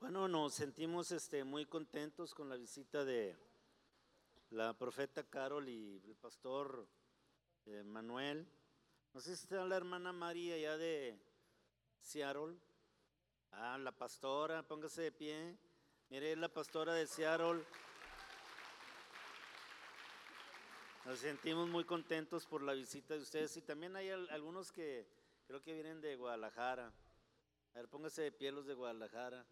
Bueno, nos sentimos este, muy contentos con la visita de la profeta Carol y el pastor eh, Manuel. No sé si está la hermana María ya de Seattle. Ah, la pastora, póngase de pie. Mire, es la pastora de Seattle. Nos sentimos muy contentos por la visita de ustedes y también hay algunos que creo que vienen de Guadalajara. A ver, póngase de pie los de Guadalajara.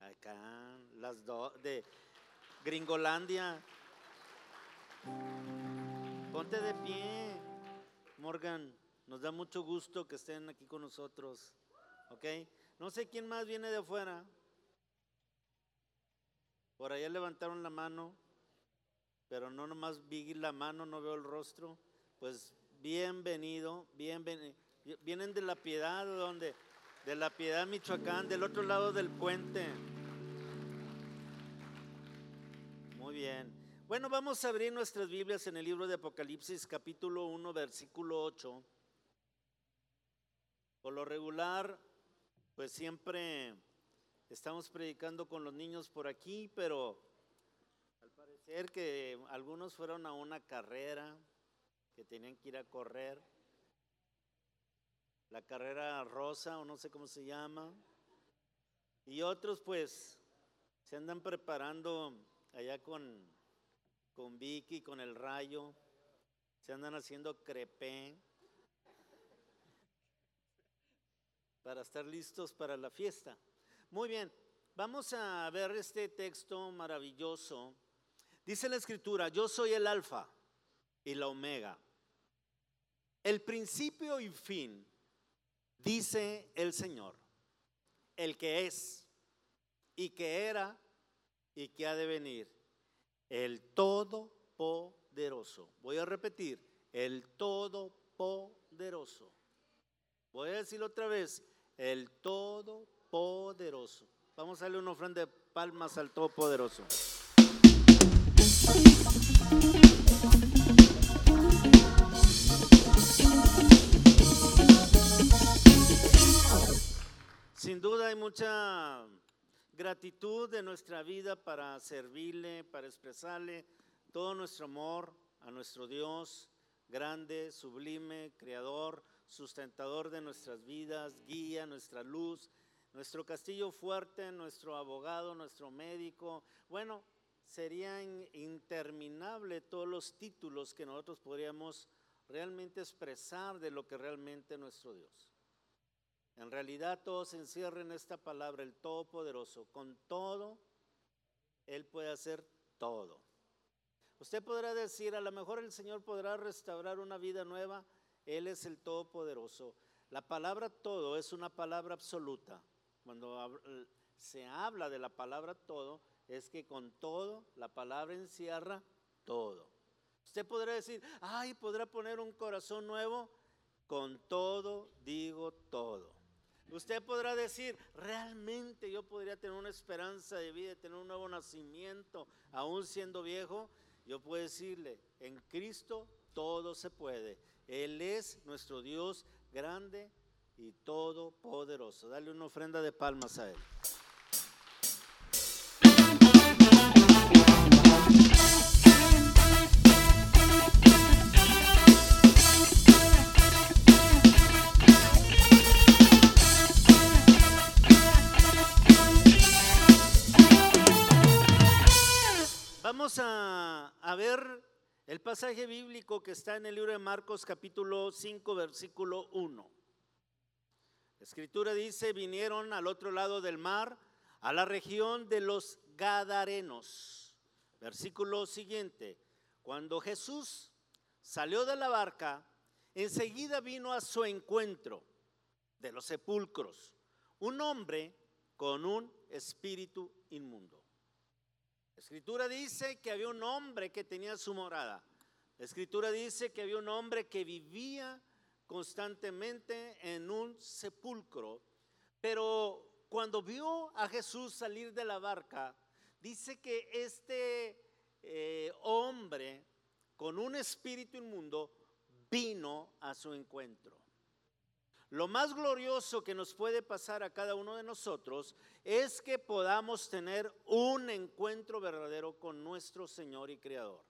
Acá, las dos, de Gringolandia. Ponte de pie, Morgan. Nos da mucho gusto que estén aquí con nosotros. ¿Ok? No sé quién más viene de afuera. Por allá levantaron la mano, pero no nomás vi la mano, no veo el rostro. Pues bienvenido, bienvenido. Vienen de la piedad, ¿de dónde? De la Piedad, Michoacán, del otro lado del puente. Muy bien. Bueno, vamos a abrir nuestras Biblias en el libro de Apocalipsis, capítulo 1, versículo 8. Por lo regular, pues siempre estamos predicando con los niños por aquí, pero al parecer que algunos fueron a una carrera, que tenían que ir a correr la carrera rosa o no sé cómo se llama. Y otros pues se andan preparando allá con, con Vicky, con el rayo, se andan haciendo crepé para estar listos para la fiesta. Muy bien, vamos a ver este texto maravilloso. Dice la escritura, yo soy el alfa y la omega, el principio y fin dice el Señor, el que es y que era y que ha de venir, el Todopoderoso. Voy a repetir, el Todopoderoso. Voy a decirlo otra vez, el Todopoderoso. Vamos a darle una ofrenda de palmas al Todopoderoso. Sin duda hay mucha gratitud de nuestra vida para servirle, para expresarle todo nuestro amor a nuestro Dios, grande, sublime, creador, sustentador de nuestras vidas, guía, nuestra luz, nuestro castillo fuerte, nuestro abogado, nuestro médico. Bueno, serían interminables todos los títulos que nosotros podríamos realmente expresar de lo que realmente es nuestro Dios. En realidad todo se encierra en esta palabra, el Todopoderoso. Con todo, Él puede hacer todo. Usted podrá decir, a lo mejor el Señor podrá restaurar una vida nueva. Él es el Todopoderoso. La palabra todo es una palabra absoluta. Cuando se habla de la palabra todo, es que con todo la palabra encierra todo. Usted podrá decir, ay, podrá poner un corazón nuevo. Con todo digo todo. Usted podrá decir, realmente yo podría tener una esperanza de vida, tener un nuevo nacimiento, aún siendo viejo. Yo puedo decirle, en Cristo todo se puede. Él es nuestro Dios grande y todopoderoso. Dale una ofrenda de palmas a Él. El pasaje bíblico que está en el libro de Marcos capítulo 5 versículo 1. La escritura dice, vinieron al otro lado del mar, a la región de los Gadarenos. Versículo siguiente, cuando Jesús salió de la barca, enseguida vino a su encuentro de los sepulcros un hombre con un espíritu inmundo. Escritura dice que había un hombre que tenía su morada. Escritura dice que había un hombre que vivía constantemente en un sepulcro. Pero cuando vio a Jesús salir de la barca, dice que este eh, hombre con un espíritu inmundo vino a su encuentro. Lo más glorioso que nos puede pasar a cada uno de nosotros es que podamos tener un encuentro verdadero con nuestro Señor y Creador.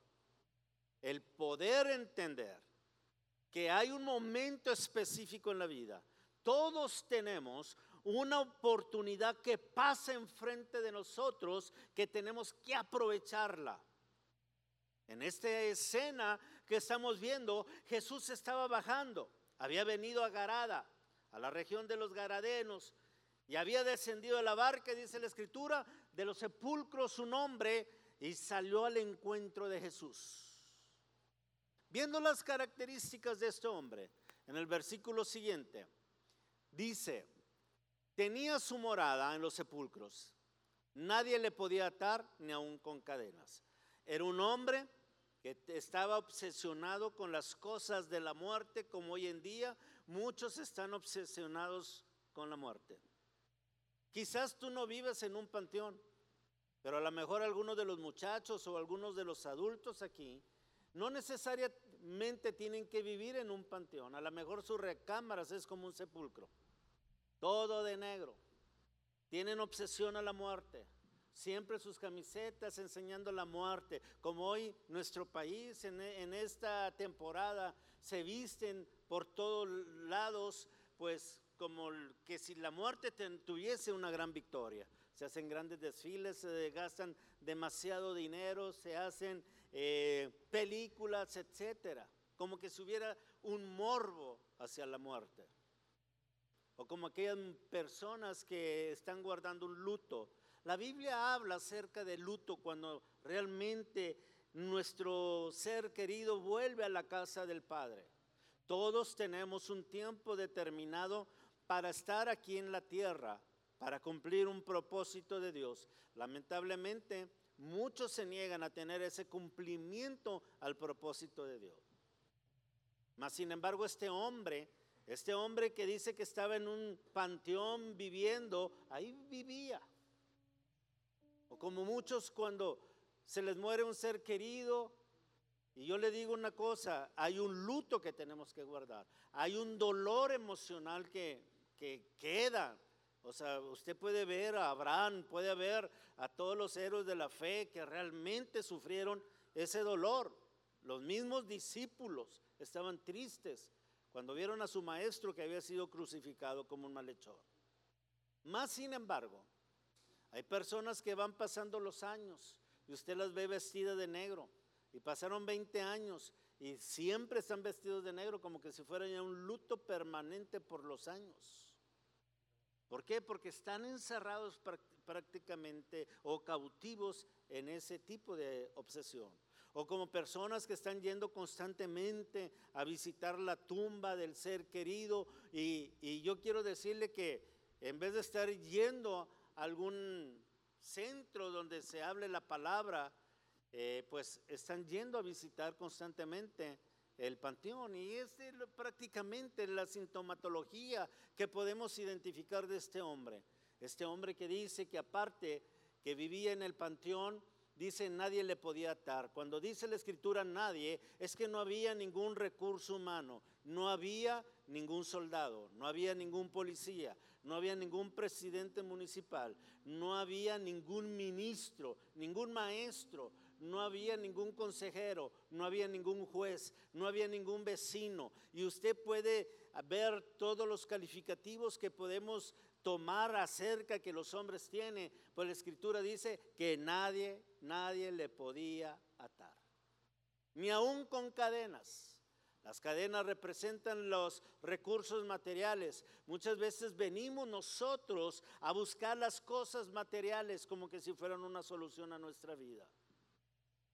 El poder entender que hay un momento específico en la vida. Todos tenemos una oportunidad que pasa enfrente de nosotros que tenemos que aprovecharla. En esta escena que estamos viendo, Jesús estaba bajando había venido a Garada, a la región de los Garadenos, y había descendido de la barca, dice la escritura, de los sepulcros su nombre, y salió al encuentro de Jesús. Viendo las características de este hombre, en el versículo siguiente, dice, tenía su morada en los sepulcros, nadie le podía atar ni aun con cadenas. Era un hombre estaba obsesionado con las cosas de la muerte, como hoy en día muchos están obsesionados con la muerte. Quizás tú no vives en un panteón, pero a lo mejor algunos de los muchachos o algunos de los adultos aquí no necesariamente tienen que vivir en un panteón. A lo mejor sus recámaras es como un sepulcro, todo de negro. Tienen obsesión a la muerte siempre sus camisetas enseñando la muerte, como hoy nuestro país en, esta temporada se visten por todos lados, pues como que si la muerte tuviese una gran victoria. Se hacen grandes desfiles, se gastan demasiado dinero, se hacen eh, películas, etcétera, como que si hubiera un morbo hacia la muerte. O como aquellas personas que están guardando un luto la Biblia habla acerca del luto cuando realmente nuestro ser querido vuelve a la casa del Padre. Todos tenemos un tiempo determinado para estar aquí en la tierra, para cumplir un propósito de Dios. Lamentablemente, muchos se niegan a tener ese cumplimiento al propósito de Dios. Mas, sin embargo, este hombre, este hombre que dice que estaba en un panteón viviendo, ahí vivía. O como muchos cuando se les muere un ser querido, y yo le digo una cosa, hay un luto que tenemos que guardar, hay un dolor emocional que, que queda. O sea, usted puede ver a Abraham, puede ver a todos los héroes de la fe que realmente sufrieron ese dolor. Los mismos discípulos estaban tristes cuando vieron a su maestro que había sido crucificado como un malhechor. Más sin embargo, hay personas que van pasando los años y usted las ve vestidas de negro y pasaron 20 años y siempre están vestidos de negro como que si fueran ya un luto permanente por los años. ¿Por qué? Porque están encerrados prácticamente o cautivos en ese tipo de obsesión. O como personas que están yendo constantemente a visitar la tumba del ser querido. Y, y yo quiero decirle que en vez de estar yendo algún centro donde se hable la palabra, eh, pues están yendo a visitar constantemente el panteón y es prácticamente la sintomatología que podemos identificar de este hombre. Este hombre que dice que aparte que vivía en el panteón, dice nadie le podía atar. Cuando dice la escritura nadie, es que no había ningún recurso humano, no había ningún soldado, no había ningún policía, no había ningún presidente municipal, no había ningún ministro, ningún maestro, no había ningún consejero, no había ningún juez, no había ningún vecino. Y usted puede ver todos los calificativos que podemos tomar acerca que los hombres tienen, pues la escritura dice que nadie, nadie le podía atar, ni aún con cadenas. Las cadenas representan los recursos materiales. Muchas veces venimos nosotros a buscar las cosas materiales como que si fueran una solución a nuestra vida.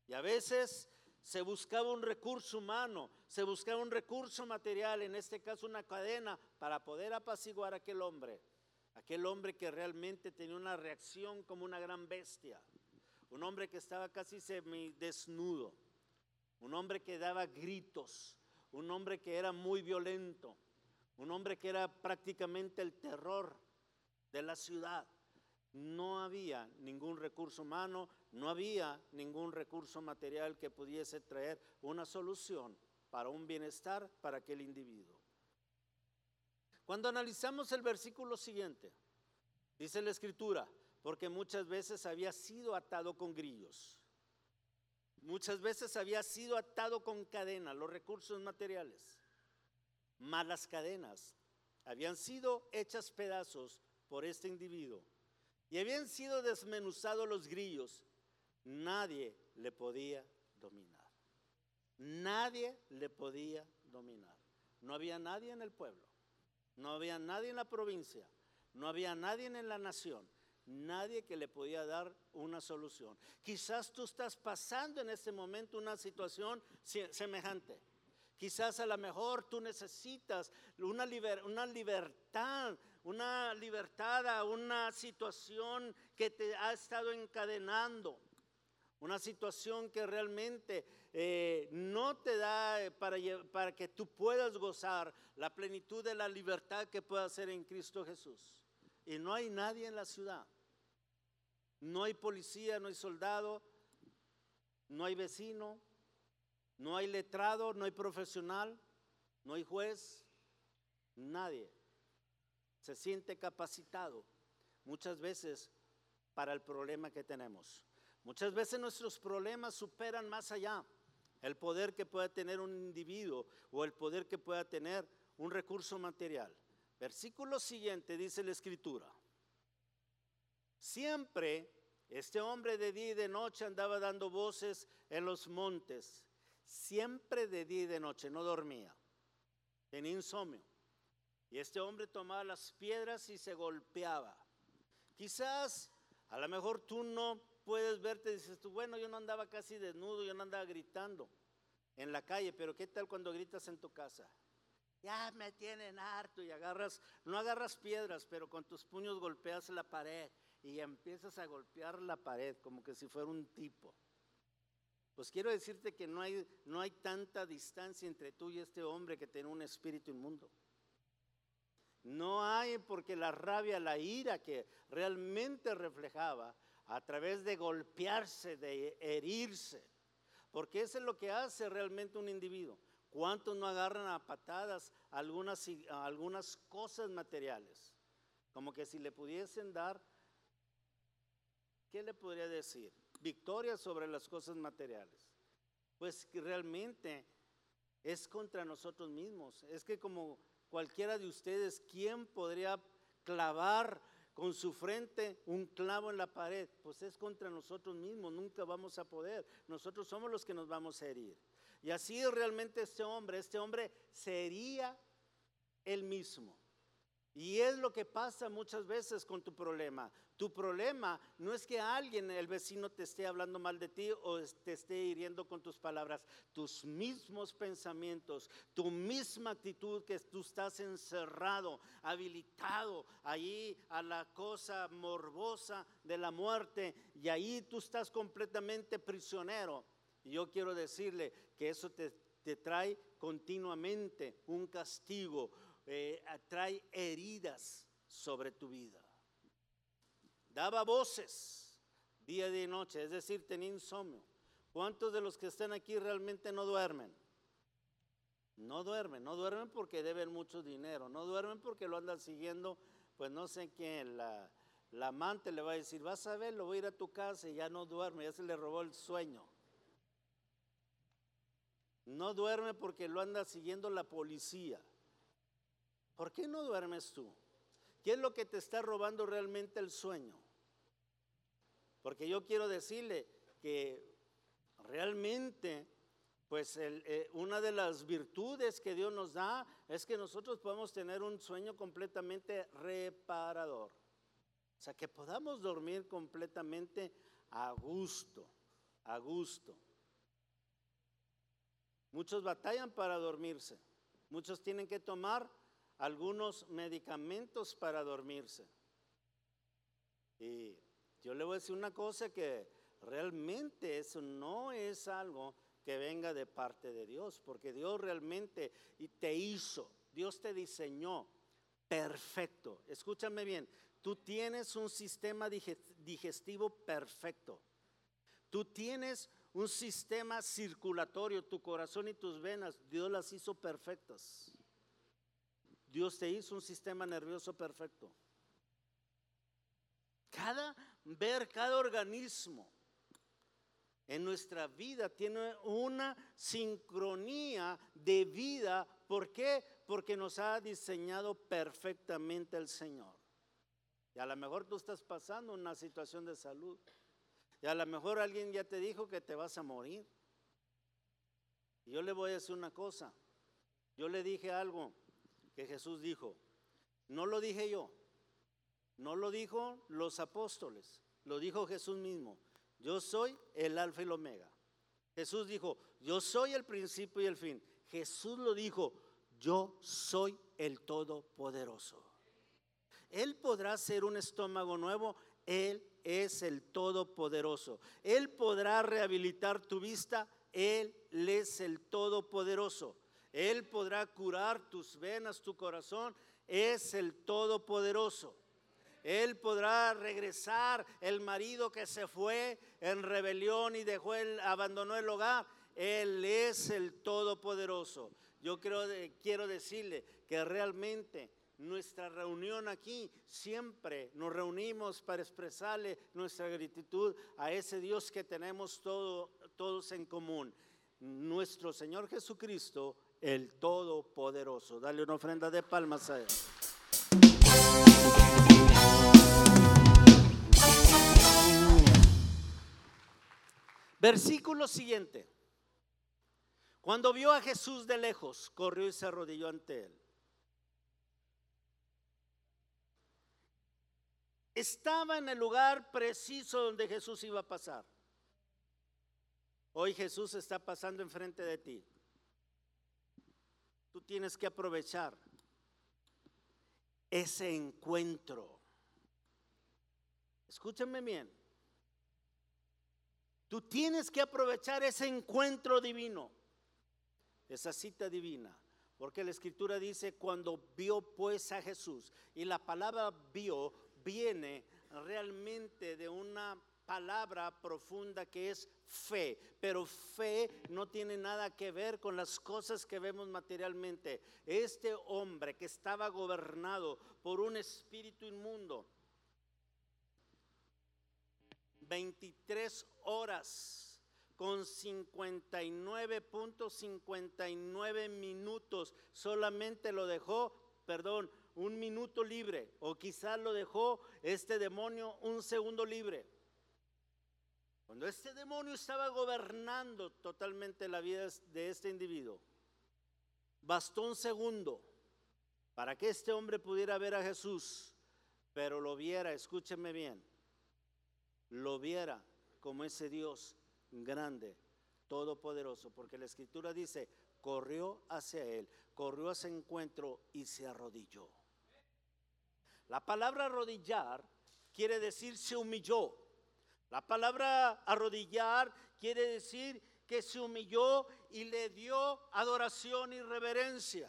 Y a veces se buscaba un recurso humano, se buscaba un recurso material, en este caso una cadena, para poder apaciguar a aquel hombre. Aquel hombre que realmente tenía una reacción como una gran bestia. Un hombre que estaba casi semidesnudo. Un hombre que daba gritos un hombre que era muy violento, un hombre que era prácticamente el terror de la ciudad. No había ningún recurso humano, no había ningún recurso material que pudiese traer una solución para un bienestar para aquel individuo. Cuando analizamos el versículo siguiente, dice la escritura, porque muchas veces había sido atado con grillos. Muchas veces había sido atado con cadenas, los recursos materiales. Malas cadenas habían sido hechas pedazos por este individuo y habían sido desmenuzados los grillos. Nadie le podía dominar. Nadie le podía dominar. No había nadie en el pueblo. No había nadie en la provincia. No había nadie en la nación. Nadie que le podía dar una solución. Quizás tú estás pasando en este momento una situación semejante. Quizás a lo mejor tú necesitas una, una libertad, una libertad a una situación que te ha estado encadenando. Una situación que realmente eh, no te da eh, para, para que tú puedas gozar la plenitud de la libertad que pueda ser en Cristo Jesús. Y no hay nadie en la ciudad. No hay policía, no hay soldado, no hay vecino, no hay letrado, no hay profesional, no hay juez, nadie se siente capacitado muchas veces para el problema que tenemos. Muchas veces nuestros problemas superan más allá el poder que pueda tener un individuo o el poder que pueda tener un recurso material. Versículo siguiente dice la escritura. Siempre este hombre de día y de noche andaba dando voces en los montes. Siempre de día y de noche, no dormía. Tenía insomnio. Y este hombre tomaba las piedras y se golpeaba. Quizás, a lo mejor tú no puedes verte dices tú, bueno, yo no andaba casi desnudo, yo no andaba gritando en la calle, pero ¿qué tal cuando gritas en tu casa? Ya me tienen harto y agarras, no agarras piedras, pero con tus puños golpeas la pared y empiezas a golpear la pared como que si fuera un tipo. Pues quiero decirte que no hay, no hay tanta distancia entre tú y este hombre que tiene un espíritu inmundo. No hay porque la rabia, la ira que realmente reflejaba a través de golpearse, de herirse, porque eso es lo que hace realmente un individuo. ¿Cuántos no agarran a patadas algunas, algunas cosas materiales? Como que si le pudiesen dar ¿qué le podría decir? Victoria sobre las cosas materiales. Pues realmente es contra nosotros mismos. Es que como cualquiera de ustedes, ¿quién podría clavar con su frente un clavo en la pared? Pues es contra nosotros mismos, nunca vamos a poder. Nosotros somos los que nos vamos a herir. Y así realmente este hombre, este hombre sería el mismo. Y es lo que pasa muchas veces con tu problema. Tu problema no es que alguien, el vecino, te esté hablando mal de ti o te esté hiriendo con tus palabras. Tus mismos pensamientos, tu misma actitud que tú estás encerrado, habilitado ahí a la cosa morbosa de la muerte y ahí tú estás completamente prisionero. Y yo quiero decirle que eso te, te trae continuamente un castigo eh, trae heridas sobre tu vida. Daba voces día y noche, es decir, tenía insomnio. ¿Cuántos de los que están aquí realmente no duermen? No duermen, no duermen porque deben mucho dinero, no duermen porque lo andan siguiendo, pues no sé quién, la, la amante le va a decir, vas a ver, lo voy a ir a tu casa y ya no duerme, ya se le robó el sueño. No duerme porque lo anda siguiendo la policía. ¿Por qué no duermes tú? ¿Qué es lo que te está robando realmente el sueño? Porque yo quiero decirle que realmente, pues eh, una de las virtudes que Dios nos da es que nosotros podemos tener un sueño completamente reparador. O sea, que podamos dormir completamente a gusto, a gusto. Muchos batallan para dormirse. Muchos tienen que tomar algunos medicamentos para dormirse. Y yo le voy a decir una cosa que realmente eso no es algo que venga de parte de Dios, porque Dios realmente te hizo, Dios te diseñó perfecto. Escúchame bien, tú tienes un sistema digestivo perfecto. Tú tienes un sistema circulatorio, tu corazón y tus venas, Dios las hizo perfectas. Dios te hizo un sistema nervioso perfecto. Cada ver cada organismo en nuestra vida tiene una sincronía de vida. ¿Por qué? Porque nos ha diseñado perfectamente el Señor. Y a lo mejor tú estás pasando una situación de salud. Y a lo mejor alguien ya te dijo que te vas a morir. Y yo le voy a decir una cosa. Yo le dije algo que Jesús dijo. No lo dije yo. No lo dijo los apóstoles. Lo dijo Jesús mismo. Yo soy el alfa y el omega. Jesús dijo, yo soy el principio y el fin. Jesús lo dijo, yo soy el todopoderoso. Él podrá ser un estómago nuevo, Él es el todopoderoso. Él podrá rehabilitar tu vista, Él es el todopoderoso. Él podrá curar tus venas, tu corazón, es el todopoderoso. Él podrá regresar el marido que se fue en rebelión y dejó el, abandonó el hogar. Él es el Todopoderoso. Yo creo, quiero decirle que realmente nuestra reunión aquí siempre nos reunimos para expresarle nuestra gratitud a ese Dios que tenemos todos en común. Nuestro Señor Jesucristo, el Todopoderoso. Dale una ofrenda de palmas a Él. Versículo siguiente. Cuando vio a Jesús de lejos, corrió y se arrodilló ante él. Estaba en el lugar preciso donde Jesús iba a pasar. Hoy Jesús está pasando enfrente de ti. Tú tienes que aprovechar ese encuentro. Escúchenme bien. Tú tienes que aprovechar ese encuentro divino, esa cita divina. Porque la escritura dice, cuando vio pues a Jesús, y la palabra vio viene realmente de una palabra profunda que es fe, pero fe no tiene nada que ver con las cosas que vemos materialmente. Este hombre que estaba gobernado por un espíritu inmundo, 23 horas con 59.59 minutos, solamente lo dejó, perdón, un minuto libre, o quizás lo dejó este demonio un segundo libre. Cuando este demonio estaba gobernando totalmente la vida de este individuo, bastó un segundo para que este hombre pudiera ver a Jesús, pero lo viera, escúcheme bien, lo viera como ese Dios grande, todopoderoso, porque la escritura dice, corrió hacia él, corrió a ese encuentro y se arrodilló. La palabra arrodillar quiere decir se humilló. La palabra arrodillar quiere decir que se humilló y le dio adoración y reverencia.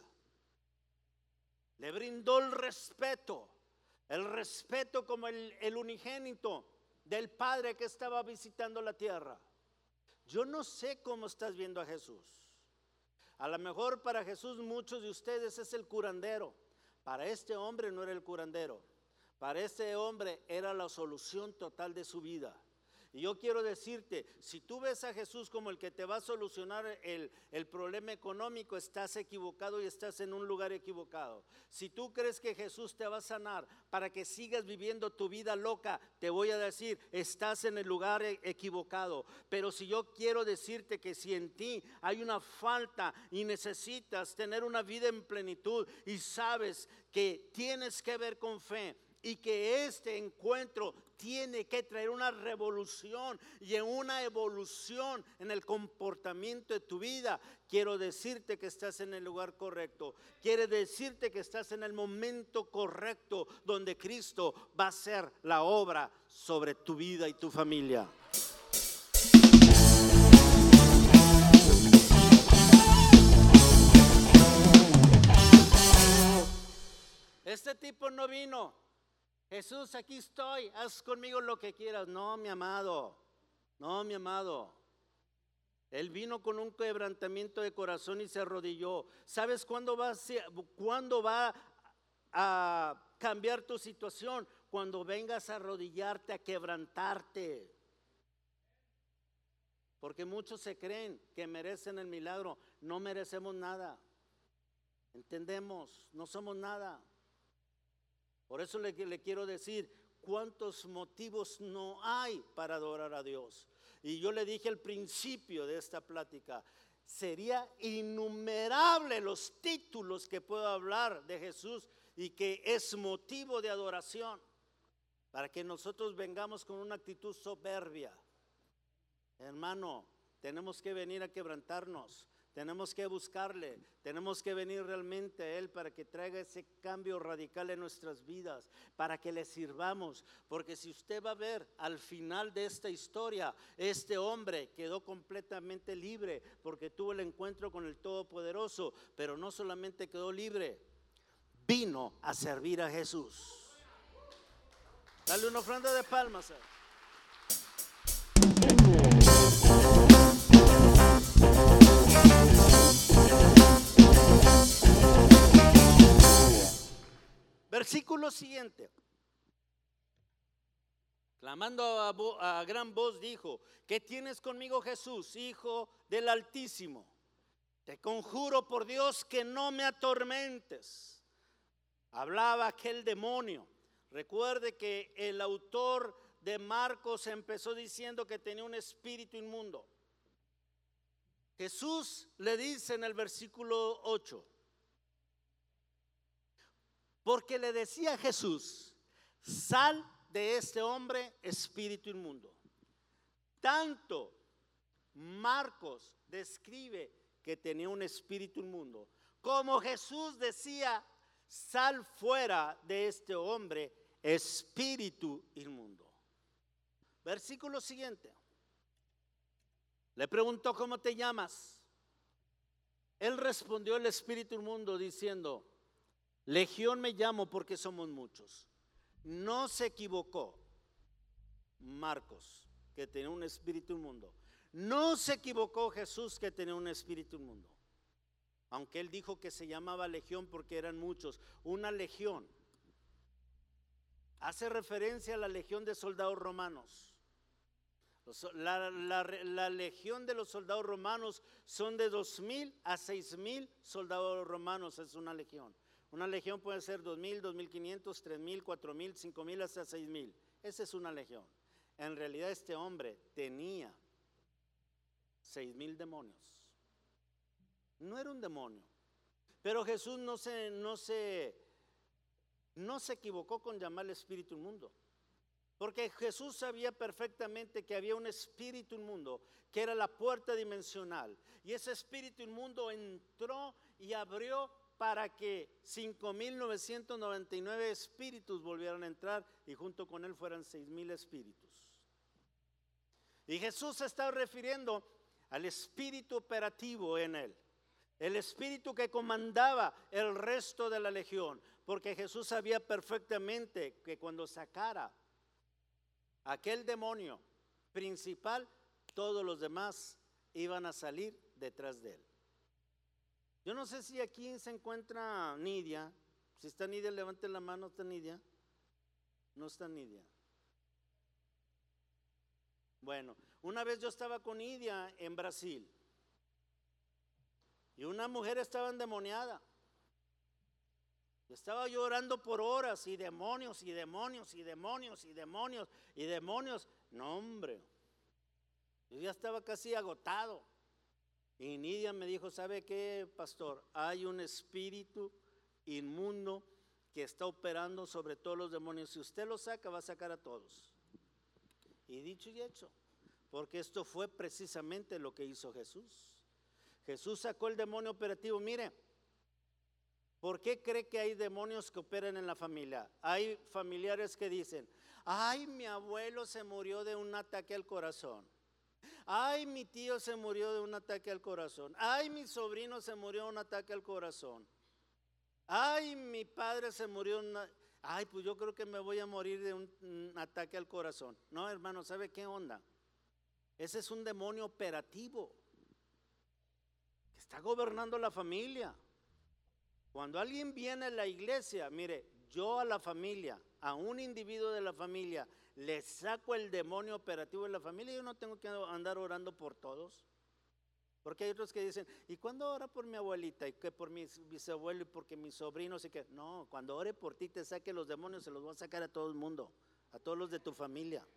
Le brindó el respeto, el respeto como el, unigénito del Padre que estaba visitando la tierra. Yo no sé cómo estás viendo a Jesús. A lo mejor para Jesús muchos de ustedes es el curandero. Para este hombre no era el curandero. Para este hombre era la solución total de su vida. Y yo quiero decirte, si tú ves a Jesús como el que te va a solucionar el, el, problema económico, estás equivocado y estás en un lugar equivocado. Si tú crees que Jesús te va a sanar para que sigas viviendo tu vida loca, te voy a decir, estás en el lugar e, equivocado. Pero si yo quiero decirte que si en ti hay una falta y necesitas tener una vida en plenitud y sabes que tienes que ver con fe, y que este encuentro tiene que traer una revolución y una evolución en el comportamiento de tu vida. Quiero decirte que estás en el lugar correcto. Quiere decirte que estás en el momento correcto donde Cristo va a hacer la obra sobre tu vida y tu familia. Este tipo no vino Jesús, aquí estoy, haz conmigo lo que quieras. No, mi amado, no, mi amado. Él vino con un quebrantamiento de corazón y se arrodilló. ¿Sabes cuándo va, cuándo va a cambiar tu situación cuando vengas a arrodillarte, a quebrantarte. Porque muchos se creen que merecen el milagro. No merecemos nada. Entendemos, no somos nada. Por eso le, quiero decir cuántos motivos no hay para adorar a Dios. Y yo le dije al principio de esta plática, sería innumerable los títulos que puedo hablar de Jesús y que es motivo de adoración para que nosotros vengamos con una actitud soberbia. Hermano, tenemos que venir a quebrantarnos, tenemos que buscarle, tenemos que venir realmente a Él para que traiga ese cambio radical en nuestras vidas, para que le sirvamos. Porque si usted va a ver al final de esta historia, este hombre quedó completamente libre porque tuvo el encuentro con el Todopoderoso, pero no solamente quedó libre, vino a servir a Jesús. Dale una ofrenda de palmas. Versículo siguiente. Clamando a, gran voz dijo, ¿qué tienes conmigo Jesús, Hijo del Altísimo? Te conjuro por Dios que no me atormentes. Hablaba aquel demonio Recuerde que el autor de Marcos empezó diciendo que tenía un espíritu inmundo. Jesús le dice en el versículo 8, porque le decía a Jesús, sal de este hombre espíritu inmundo. Tanto Marcos describe que tenía un espíritu inmundo, como Jesús decía, sal fuera de este hombre espíritu inmundo. Versículo siguiente. Le preguntó, ¿cómo te llamas? Él respondió el espíritu inmundo diciendo, Legión me llamo porque somos muchos. No se equivocó Marcos, que tenía un espíritu inmundo. No se equivocó Jesús, que tenía un espíritu inmundo. Aunque él dijo que se llamaba legión porque eran muchos. Una legión hace referencia a la legión de soldados romanos. La, legión de los soldados romanos son de dos mil a seis mil soldados romanos, es una legión. Una legión puede ser dos mil, dos mil quinientos, tres mil, cuatro mil, cinco mil, hasta seis mil. Esa es una legión. En realidad este hombre tenía seis mil demonios. No era un demonio. Pero Jesús no se, no se no se equivocó con llamarle espíritu inmundo. Porque Jesús sabía perfectamente que había un espíritu inmundo que era la puerta dimensional. Y ese espíritu inmundo entró y abrió para que 5.999 espíritus volvieran a entrar y junto con él fueran 6.000 espíritus. Y Jesús se está refiriendo al espíritu operativo en él. El espíritu que comandaba el resto de la legión. Porque Jesús sabía perfectamente que cuando sacara aquel demonio principal, todos los demás iban a salir detrás de él. Yo no sé si aquí se encuentra Nidia. Si está Nidia, levante la mano. ¿Está Nidia? No está Nidia. Bueno, una vez yo estaba con Nidia en Brasil y una mujer estaba endemoniada. Estaba llorando por horas y demonios y demonios y demonios y demonios y demonios. No, hombre. Yo ya estaba casi agotado. Y Nidia me dijo, ¿sabe qué, pastor? Hay un espíritu inmundo que está operando sobre todos los demonios. Si usted lo saca, va a sacar a todos. Y dicho y hecho, porque esto fue precisamente lo que hizo Jesús. Jesús sacó el demonio operativo. Mire, ¿Por qué cree que hay demonios que operan en la familia? Hay familiares que dicen, ay, mi abuelo se murió de un ataque al corazón. Ay, mi tío se murió de un ataque al corazón. Ay, mi sobrino se murió de un ataque al corazón. Ay, mi padre se murió de un... Ay, pues yo creo que me voy a morir de un, ataque al corazón. No, hermano, ¿sabe qué onda? Ese es un demonio operativo que está gobernando la familia. Cuando alguien viene a la iglesia, mire, yo a la familia, a un individuo de la familia, le saco el demonio operativo de la familia, yo no tengo que andar orando por todos. Porque hay otros que dicen, ¿y cuándo ora por mi abuelita? ¿Y que por mi bisabuelo y porque mis sobrinos? Y que no, cuando ore por ti te saque los demonios, se los va a sacar a todo el mundo, a todos los de tu familia.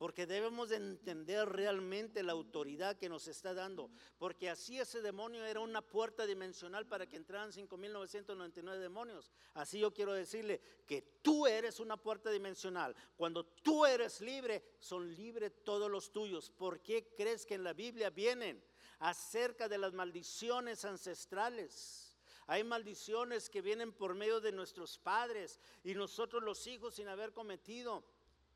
Porque debemos de entender realmente la autoridad que nos está dando. Porque así ese demonio era una puerta dimensional para que entraran 5.999 demonios. Así yo quiero decirle que tú eres una puerta dimensional. Cuando tú eres libre, son libres todos los tuyos. ¿Por qué crees que en la Biblia vienen acerca de las maldiciones ancestrales? Hay maldiciones que vienen por medio de nuestros padres y nosotros los hijos sin haber cometido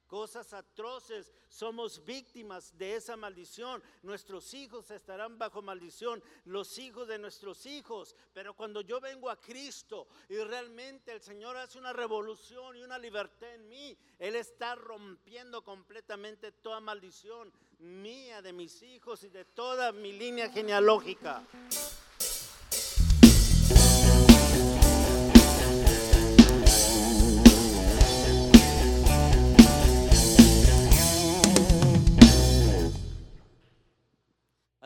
cosas atroces, somos víctimas de esa maldición. Nuestros hijos estarán bajo maldición, los hijos de nuestros hijos. Pero cuando yo vengo a Cristo y realmente el Señor hace una revolución y una libertad en mí, Él está rompiendo completamente toda maldición mía, de mis hijos y de toda mi línea genealógica.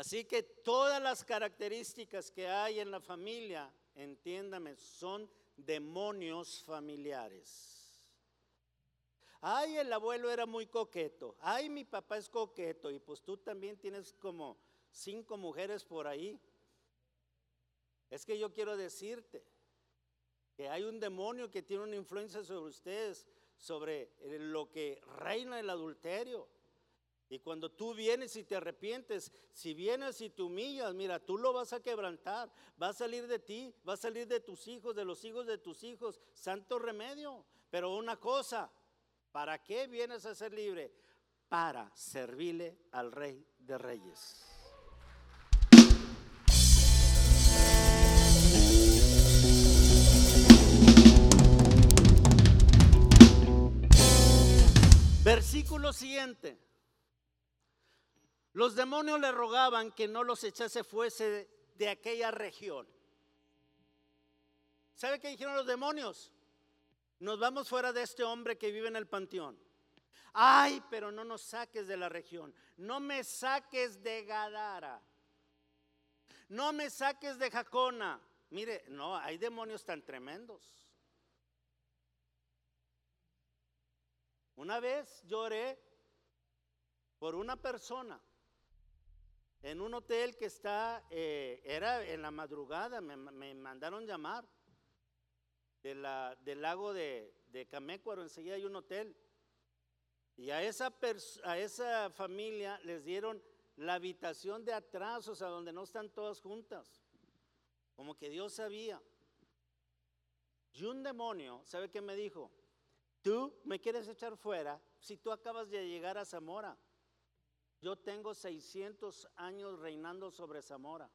Así que todas las características que hay en la familia, entiéndame, son demonios familiares. Ay, el abuelo era muy coqueto. Ay, mi papá es coqueto. Y pues tú también tienes como cinco mujeres por ahí. Es que yo quiero decirte que hay un demonio que tiene una influencia sobre ustedes, sobre lo que reina el adulterio. Y cuando tú vienes y te arrepientes, si vienes y te humillas, mira, tú lo vas a quebrantar, va a salir de ti, va a salir de tus hijos, de los hijos de tus hijos, santo remedio. Pero una cosa, ¿para qué vienes a ser libre? Para servirle al rey de reyes. Versículo siguiente. Los demonios le rogaban que no los echase fuese de aquella región. ¿Sabe qué dijeron los demonios? Nos vamos fuera de este hombre que vive en el panteón. Ay, pero no nos saques de la región. No me saques de Gadara. No me saques de Jacona. Mire, no, hay demonios tan tremendos. Una vez lloré por una persona en un hotel que está, eh, era en la madrugada, me, mandaron llamar de la, del lago de, de Camécuaro, enseguida hay un hotel. Y a esa, a esa familia les dieron la habitación de atrás, o sea, donde no están todas juntas. Como que Dios sabía. Y un demonio, ¿sabe qué me dijo? Tú me quieres echar fuera si tú acabas de llegar a Zamora. Yo tengo 600 años reinando sobre Zamora.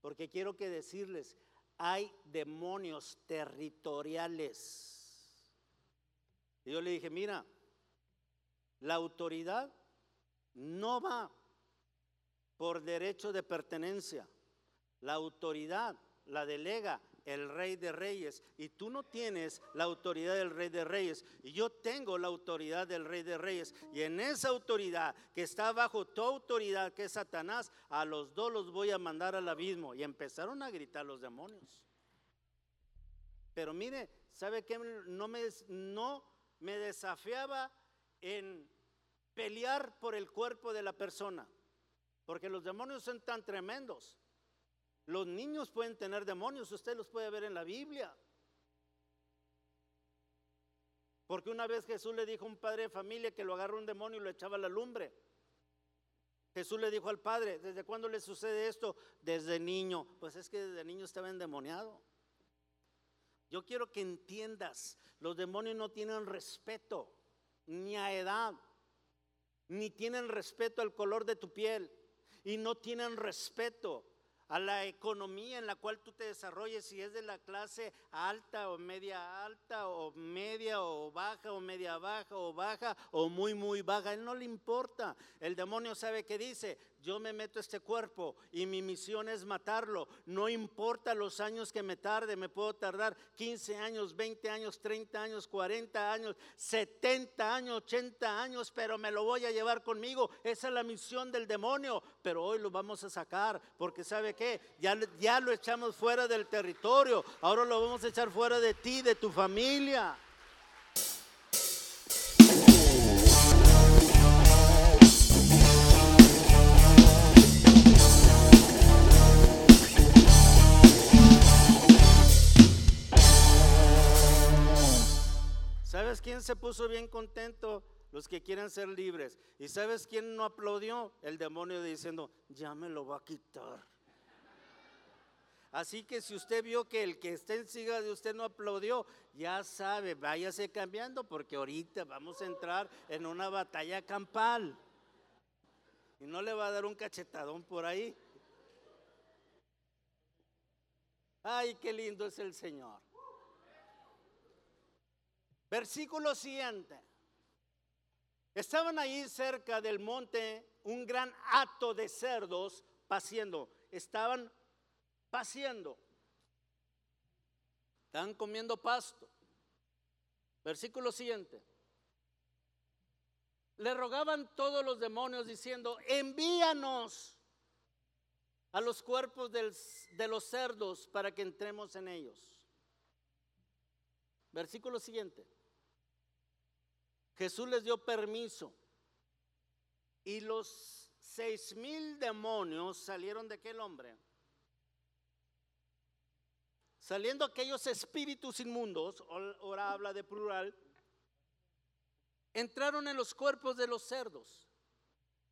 Porque quiero que decirles, hay demonios territoriales. Y yo le dije, mira, la autoridad no va por derecho de pertenencia. La autoridad la delega el rey de reyes y tú no tienes la autoridad del rey de reyes y yo tengo la autoridad del rey de reyes y en esa autoridad que está bajo tu autoridad que es Satanás, a los dos los voy a mandar al abismo y empezaron a gritar los demonios. Pero mire, ¿sabe qué? No me, no me desafiaba en pelear por el cuerpo de la persona, porque los demonios son tan tremendos los niños pueden tener demonios, usted los puede ver en la Biblia. Porque una vez Jesús le dijo a un padre de familia que lo agarró un demonio y lo echaba a la lumbre. Jesús le dijo al padre, ¿desde cuándo le sucede esto? Desde niño. Pues es que desde niño estaba endemoniado. Yo quiero que entiendas, los demonios no tienen respeto, ni a edad, ni tienen respeto al color de tu piel, y no tienen respeto a la economía en la cual tú te desarrolles, si es de la clase alta o media alta o media o baja o media baja o baja o muy muy baja, él no le importa. El demonio sabe que dice, yo me meto a este cuerpo y mi misión es matarlo. No importa los años que me tarde, me puedo tardar 15 años, 20 años, 30 años, 40 años, 70 años, 80 años, pero me lo voy a llevar conmigo. Esa es la misión del demonio, pero hoy lo vamos a sacar porque sabe qué, ya, ya lo echamos fuera del territorio, ahora lo vamos a echar fuera de ti, de tu familia. ¿Sabes quién se puso bien contento? Los que quieren ser libres. ¿Y sabes quién no aplaudió? El demonio diciendo, ya me lo va a quitar. Así que si usted vio que el que está en siga de usted no aplaudió, ya sabe, váyase cambiando porque ahorita vamos a entrar en una batalla campal. Y no le va a dar un cachetadón por ahí. Ay, qué lindo es el Señor. Versículo siguiente. Estaban ahí cerca del monte un gran hato de cerdos paciendo. Estaban paciendo. Estaban comiendo pasto. Versículo siguiente. Le rogaban todos los demonios diciendo, envíanos a los cuerpos de los cerdos para que entremos en ellos. Versículo siguiente. Jesús les dio permiso. Y los seis mil demonios salieron de aquel hombre. Saliendo aquellos espíritus inmundos, ahora habla de plural, entraron en los cuerpos de los cerdos,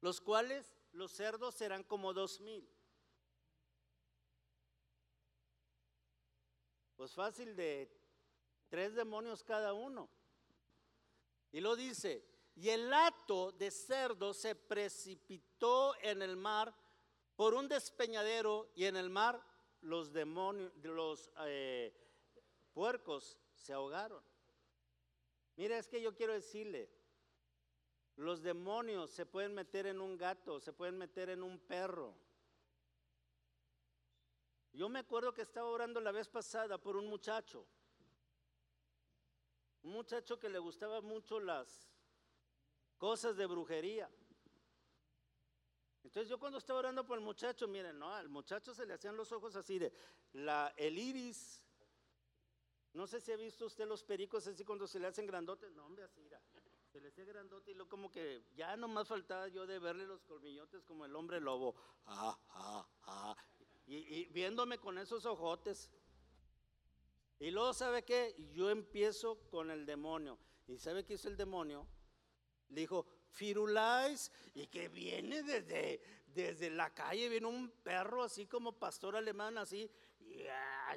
los cuales los cerdos serán como dos mil. Pues fácil de tres demonios cada uno. Y lo dice, y el hato de cerdo se precipitó en el mar por un despeñadero y en el mar los demonios, los eh, puercos se ahogaron. Mira, es que yo quiero decirle, los demonios se pueden meter en un gato, se pueden meter en un perro. Yo me acuerdo que estaba orando la vez pasada por un muchacho un muchacho que le gustaba mucho las cosas de brujería. Entonces yo cuando estaba orando por el muchacho, miren, no, al muchacho se le hacían los ojos así de la el iris. No sé si ha visto usted los pericos así cuando se le hacen grandotes, no, hombre, así Se le hacía grandote y luego como que ya no más faltaba yo de verle los colmillotes como el hombre lobo. Ah, ah, ah. Y, y viéndome con esos ojotes. Y luego, ¿sabe qué? Yo empiezo con el demonio. ¿Y sabe qué hizo el demonio? Le dijo, Firulais, y que viene desde, desde la calle, viene un perro así como pastor alemán, así, y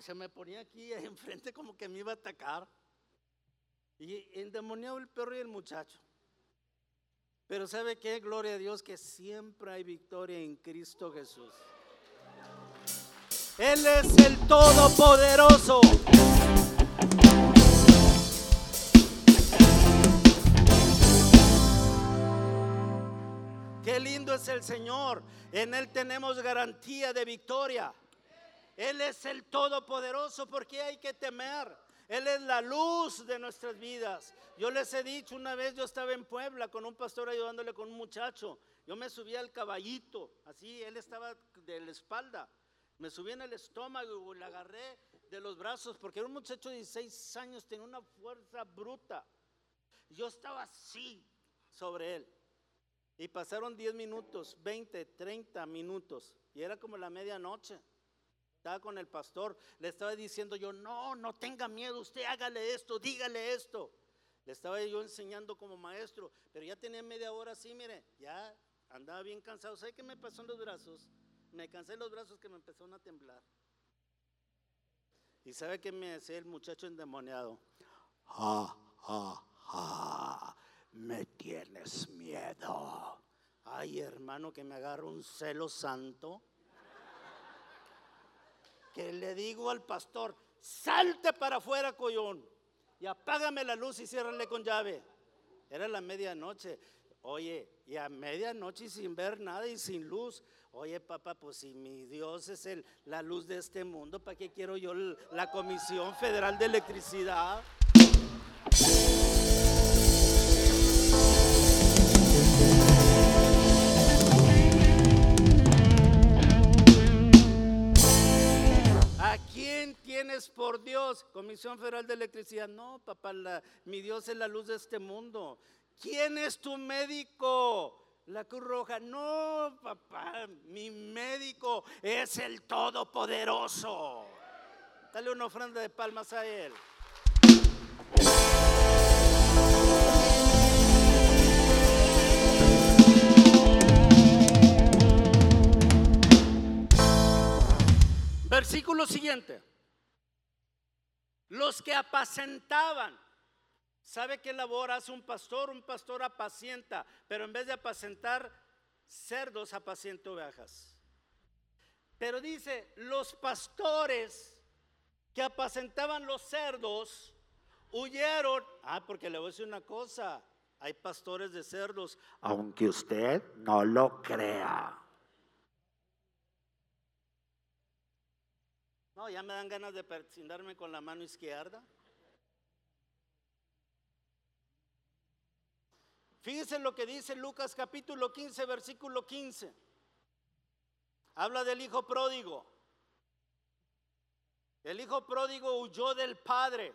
se me ponía aquí enfrente como que me iba a atacar. Y endemoniado el perro y el muchacho. Pero ¿sabe qué? Gloria a Dios que siempre hay victoria en Cristo Jesús. Él es el Todopoderoso. Lindo es el Señor. En Él tenemos garantía de victoria. Él es el Todopoderoso. porque hay que temer? Él es la luz de nuestras vidas. Yo les he dicho una vez, yo estaba en Puebla con un pastor ayudándole con un muchacho. Yo me subí al caballito, así, él estaba de la espalda. Me subí en el estómago y le agarré de los brazos porque era un muchacho de 16 años, tenía una fuerza bruta. Yo estaba así sobre él. Y pasaron 10 minutos, 20, 30 minutos. Y era como la medianoche. Estaba con el pastor. Le estaba diciendo yo, no, no tenga miedo. Usted hágale esto, dígale esto. Le estaba yo enseñando como maestro. Pero ya tenía media hora así, mire. Ya andaba bien cansado. ¿Sabe qué me pasó en los brazos? Me cansé los brazos que me empezaron a temblar. ¿Y sabe qué me decía el muchacho endemoniado? Ja, ja, ja, me tienes miedo. Ay, hermano, que me agarro un celo santo. Que le digo al pastor, salte para afuera, collón, y apágame la luz y ciérrale con llave. Era la medianoche. Oye, y a medianoche sin ver nada y sin luz. Oye, papá, pues si mi Dios es el, la luz de este mundo, ¿para qué quiero yo la Comisión Federal de Electricidad? Tienes por Dios? Comisión Federal de Electricidad. No, papá, mi Dios es la luz de este mundo. ¿Quién es tu médico? La Cruz Roja. No, papá, mi médico es el Todopoderoso. Dale una ofrenda de palmas a Él. Versículo siguiente. Los que apacentaban ¿Sabe qué labor hace un pastor? Un pastor apacienta, pero en vez de apacentar cerdos, apacienta ovejas. Pero dice, los pastores que apacentaban los cerdos huyeron. Ah, porque le voy a decir una cosa, hay pastores de cerdos, aunque usted no lo crea. Ya me dan ganas de persindarme con la mano izquierda. Fíjense lo que dice Lucas capítulo 15, versículo 15. Habla del hijo pródigo. El hijo pródigo huyó del padre.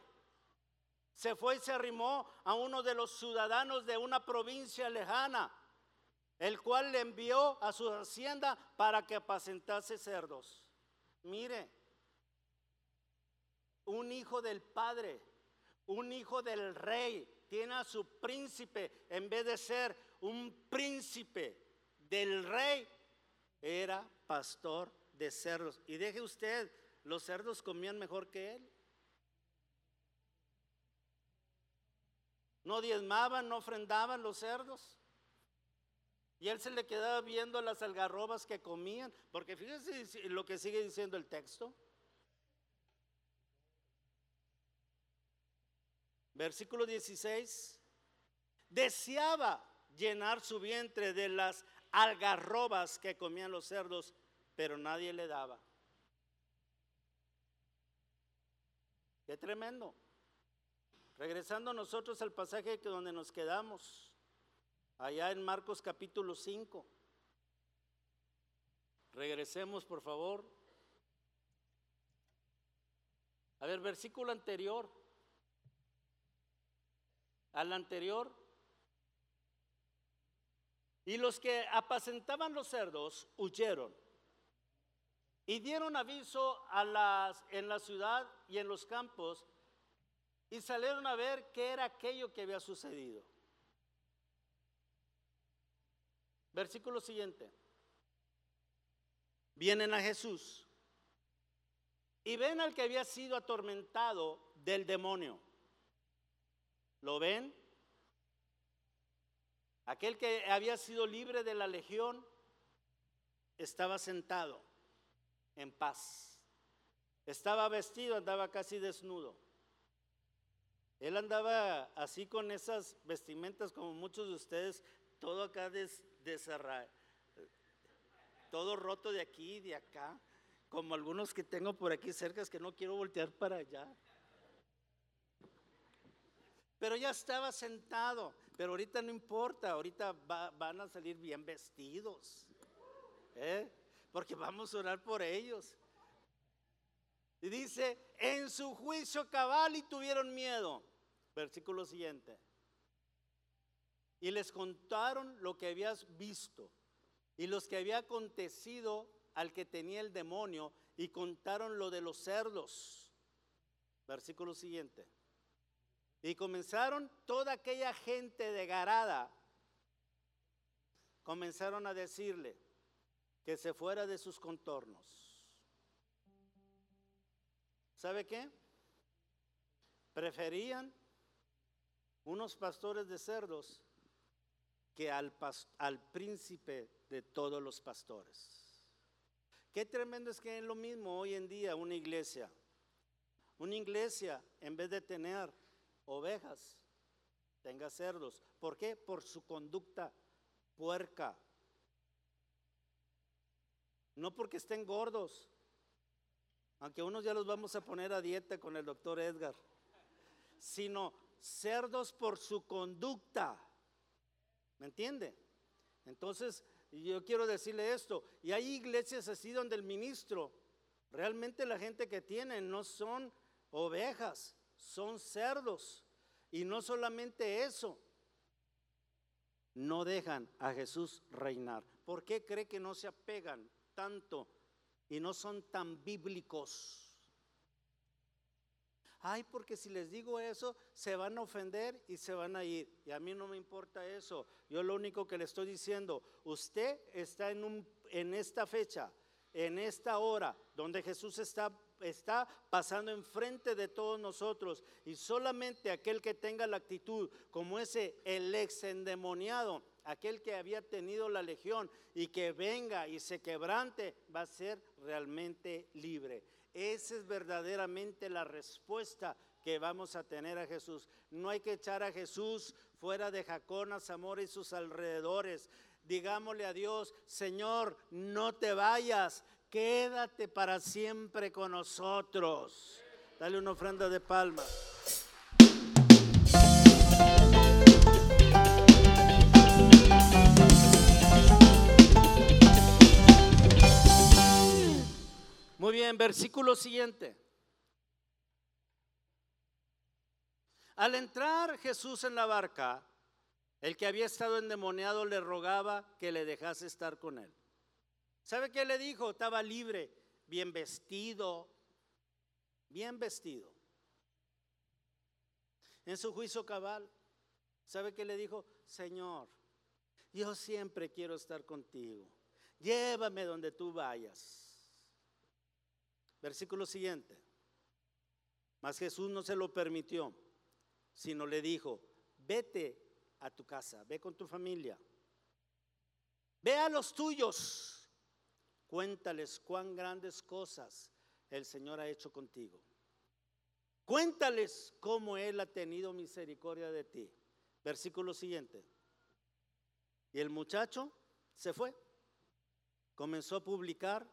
Se fue y se arrimó a uno de los ciudadanos de una provincia lejana, el cual le envió a su hacienda para que apacentase cerdos. Mire, un hijo del padre, un hijo del rey, tiene a su príncipe, en vez de ser un príncipe del rey, era pastor de cerdos. Y deje usted, los cerdos comían mejor que él. No diezmaban, no ofrendaban los cerdos. Y él se le quedaba viendo las algarrobas que comían, porque fíjense lo que sigue diciendo el texto. Versículo 16, deseaba llenar su vientre de las algarrobas que comían los cerdos, pero nadie le daba. Qué tremendo. Regresando nosotros al pasaje que donde nos quedamos, allá en Marcos capítulo 5. Regresemos, por favor. A ver, versículo anterior al anterior. Y los que apacentaban los cerdos huyeron y dieron aviso a las, en la ciudad y en los campos y salieron a ver qué era aquello que había sucedido. Versículo siguiente. Vienen a Jesús y ven al que había sido atormentado del demonio. ¿Lo ven? Aquel que había sido libre de la legión estaba sentado en paz. Estaba vestido, andaba casi desnudo. Él andaba así con esas vestimentas como muchos de ustedes, todo acá des, todo roto de aquí y de acá, como algunos que tengo por aquí cerca es que no quiero voltear para allá. Pero ya estaba sentado. Pero ahorita no importa, ahorita van a salir bien vestidos. ¿eh? Porque vamos a orar por ellos. Y dice, en su juicio cabal y tuvieron miedo. Versículo siguiente. Y les contaron lo que habías visto y los que había acontecido al que tenía el demonio y contaron lo de los cerdos. Versículo siguiente. Y comenzaron toda aquella gente de Garada, comenzaron a decirle que se fuera de sus contornos. ¿Sabe qué? Preferían unos pastores de cerdos que al, al príncipe de todos los pastores. Qué tremendo es que es lo mismo hoy en día una iglesia. Una iglesia, en vez de tener ovejas, tenga cerdos. ¿Por qué? Por su conducta puerca. No porque estén gordos, aunque unos ya los vamos a poner a dieta con el doctor Edgar, sino cerdos por su conducta. ¿Me entiende? Entonces, yo quiero decirle esto, y hay iglesias así donde el ministro, realmente la gente que tiene no son ovejas, son cerdos. Y no solamente eso, no dejan a Jesús reinar. ¿Por qué cree que no se apegan tanto y no son tan bíblicos? Ay, porque si les digo eso, se van a ofender y se van a ir. Y a mí no me importa eso. Yo lo único que le estoy diciendo, usted está en, un, en esta fecha, en esta hora, donde Jesús está, está pasando enfrente de todos nosotros. Y solamente aquel que tenga la actitud como ese, el ex endemoniado, aquel que había tenido la legión y que venga y se quebrante, va a ser realmente libre. Esa es verdaderamente la respuesta que vamos a tener a Jesús. No hay que echar a Jesús fuera de Jacona, Zamora y sus alrededores. Digámosle a Dios, Señor, no te vayas, quédate para siempre con nosotros. Dale una ofrenda de palmas. Muy bien, versículo siguiente. Al entrar Jesús en la barca, el que había estado endemoniado le rogaba que le dejase estar con él. ¿Sabe qué le dijo? Estaba libre, bien vestido, bien vestido. En su juicio cabal, ¿sabe qué le dijo? Señor, yo siempre quiero estar contigo. Llévame donde tú vayas. Versículo siguiente. Mas Jesús no se lo permitió, sino le dijo, vete a tu casa, ve con tu familia, ve a los tuyos, cuéntales cuán grandes cosas el Señor ha hecho contigo. Cuéntales cómo Él ha tenido misericordia de ti. Versículo siguiente. Y el muchacho se fue, comenzó a publicar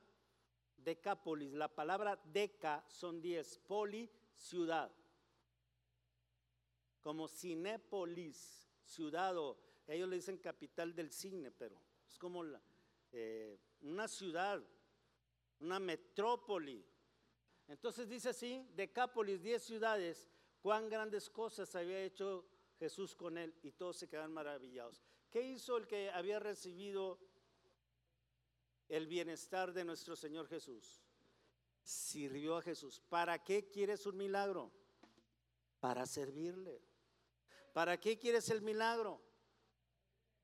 Decápolis. La palabra deca son diez. Poli, ciudad. Como Cinépolis, ciudad. O ellos le dicen capital del cine, pero es como eh, una ciudad, una metrópoli. Entonces dice así, Decápolis, diez ciudades, cuán grandes cosas había hecho Jesús con él y todos se quedan maravillados. ¿Qué hizo el que había recibido el bienestar de nuestro Señor Jesús. Sirvió a Jesús. ¿Para qué quieres un milagro? Para servirle. ¿Para qué quieres el milagro?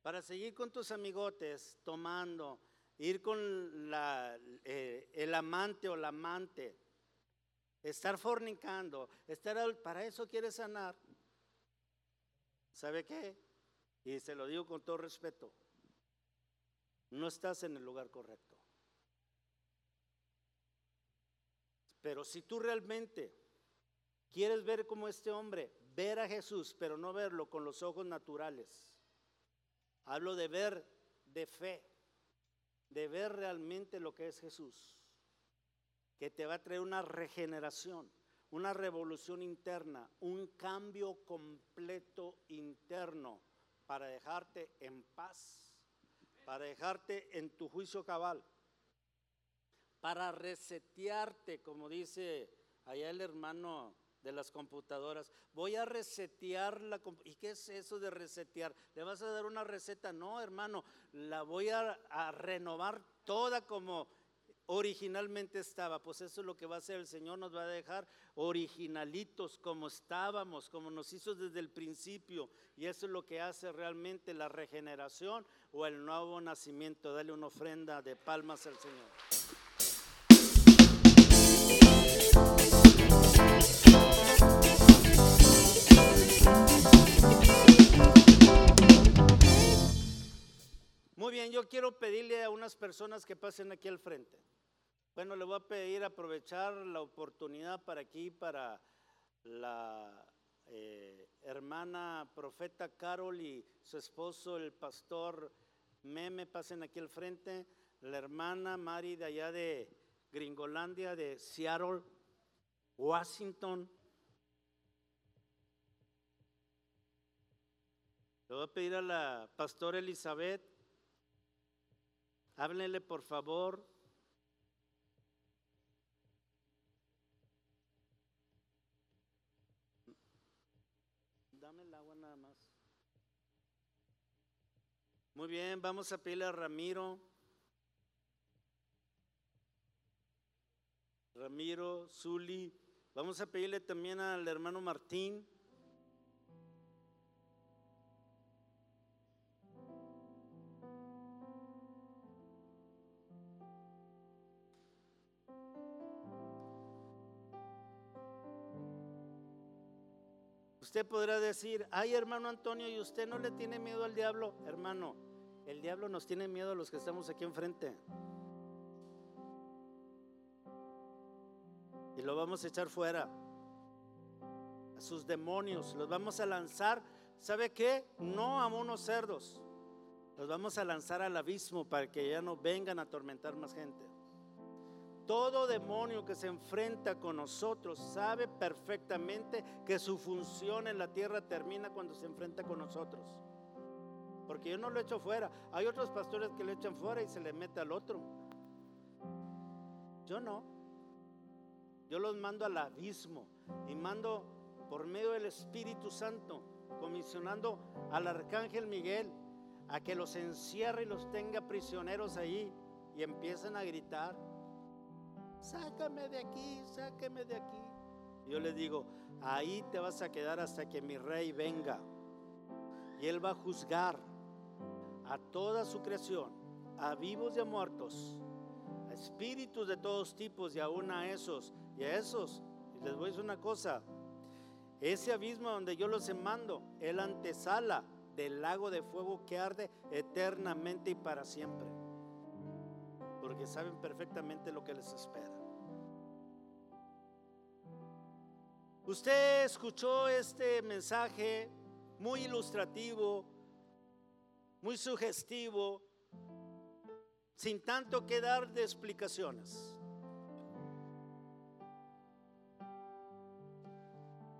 Para seguir con tus amigotes tomando, ir con eh, el amante o la amante, estar fornicando, estar para eso quieres sanar. ¿Sabe qué? Y se lo digo con todo respeto no estás en el lugar correcto. Pero si tú realmente quieres ver como este hombre, ver a Jesús, pero no verlo con los ojos naturales, hablo de ver de fe, de ver realmente lo que es Jesús, que te va a traer una regeneración, una revolución interna, un cambio completo interno para dejarte en paz para dejarte en tu juicio cabal, para resetearte, como dice allá el hermano de las computadoras. Voy a resetear la ¿Y qué es eso de resetear? ¿Le vas a dar una receta? No, hermano, la voy a, a renovar toda como originalmente estaba. Pues eso es lo que va a hacer el Señor, nos va a dejar originalitos como estábamos, como nos hizo desde el principio. Y eso es lo que hace realmente la regeneración o el nuevo nacimiento. Dale una ofrenda de palmas al Señor. Muy bien, yo quiero pedirle a unas personas que pasen aquí al frente. Bueno, le voy a pedir aprovechar la oportunidad para aquí, para la eh, hermana profeta Carol y su esposo, el pastor Meme, pasen aquí al frente. La hermana Mari de allá de Gringolandia, de Seattle, Washington. Le voy a pedir a la pastora Elizabeth, háblenle por favor. Dame el agua nada más. Muy bien, vamos a pedirle a Ramiro. Ramiro, Zuli. Vamos a pedirle también al hermano Martín. Usted podrá decir, ay hermano Antonio, ¿y usted no le tiene miedo al diablo? Hermano, el diablo nos tiene miedo a los que estamos aquí enfrente. Y lo vamos a echar fuera. A sus demonios, los vamos a lanzar. ¿Sabe qué? No a unos cerdos. Los vamos a lanzar al abismo para que ya no vengan a atormentar más gente. Todo demonio que se enfrenta con nosotros sabe perfectamente que su función en la tierra termina cuando se enfrenta con nosotros. Porque yo no lo echo fuera. Hay otros pastores que le echan fuera y se le mete al otro. Yo no. Yo los mando al abismo y mando por medio del Espíritu Santo, comisionando al arcángel Miguel a que los encierre y los tenga prisioneros ahí y empiecen a gritar sácame de aquí, sáqueme de aquí. Yo le digo, ahí te vas a quedar hasta que mi rey venga. Y él va a juzgar a toda su creación, a vivos y a muertos, a espíritus de todos tipos y aún a esos. Y a esos, y les voy a decir una cosa, ese abismo donde yo los mando, el antesala del lago de fuego que arde eternamente y para siempre. Saben perfectamente lo que les espera. Usted escuchó este mensaje muy ilustrativo, muy sugestivo, sin tanto que dar de explicaciones.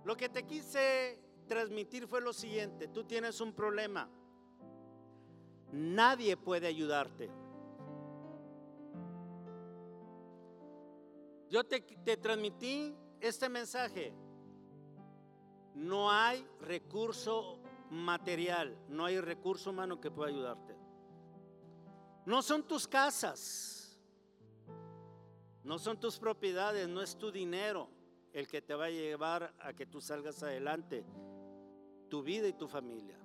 Lo que te quise transmitir fue lo siguiente, tú tienes un problema, nadie puede ayudarte. Yo te, transmití este mensaje no hay recurso material, no hay recurso humano que pueda ayudarte. No son tus casas, no son tus propiedades, no es tu dinero el que te va a llevar a que tú salgas adelante, tu vida y tu familia.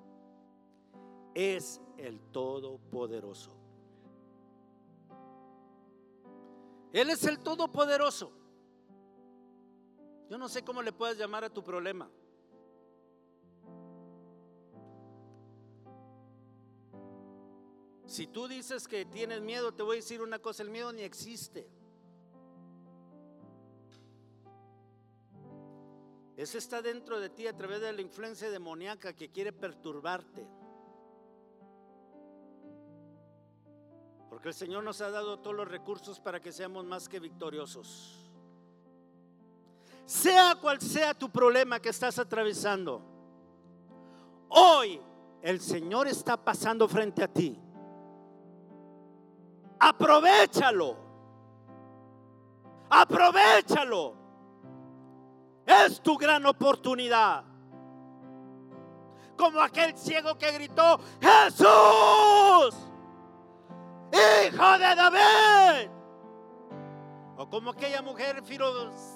Es el Todopoderoso. Él es el Todopoderoso. Yo no sé cómo le puedes llamar a tu problema. Si tú dices que tienes miedo, te voy a decir una cosa, el miedo ni existe. Ese está dentro de ti a través de la influencia demoníaca que quiere perturbarte. Porque el Señor nos ha dado todos los recursos para que seamos más que victoriosos. Sea cual sea tu problema que estás atravesando, hoy el Señor está pasando frente a ti Aprovechalo. Aprovechalo. Es tu gran oportunidad. Como aquel ciego que gritó, Jesús, hijo de David. O como aquella mujer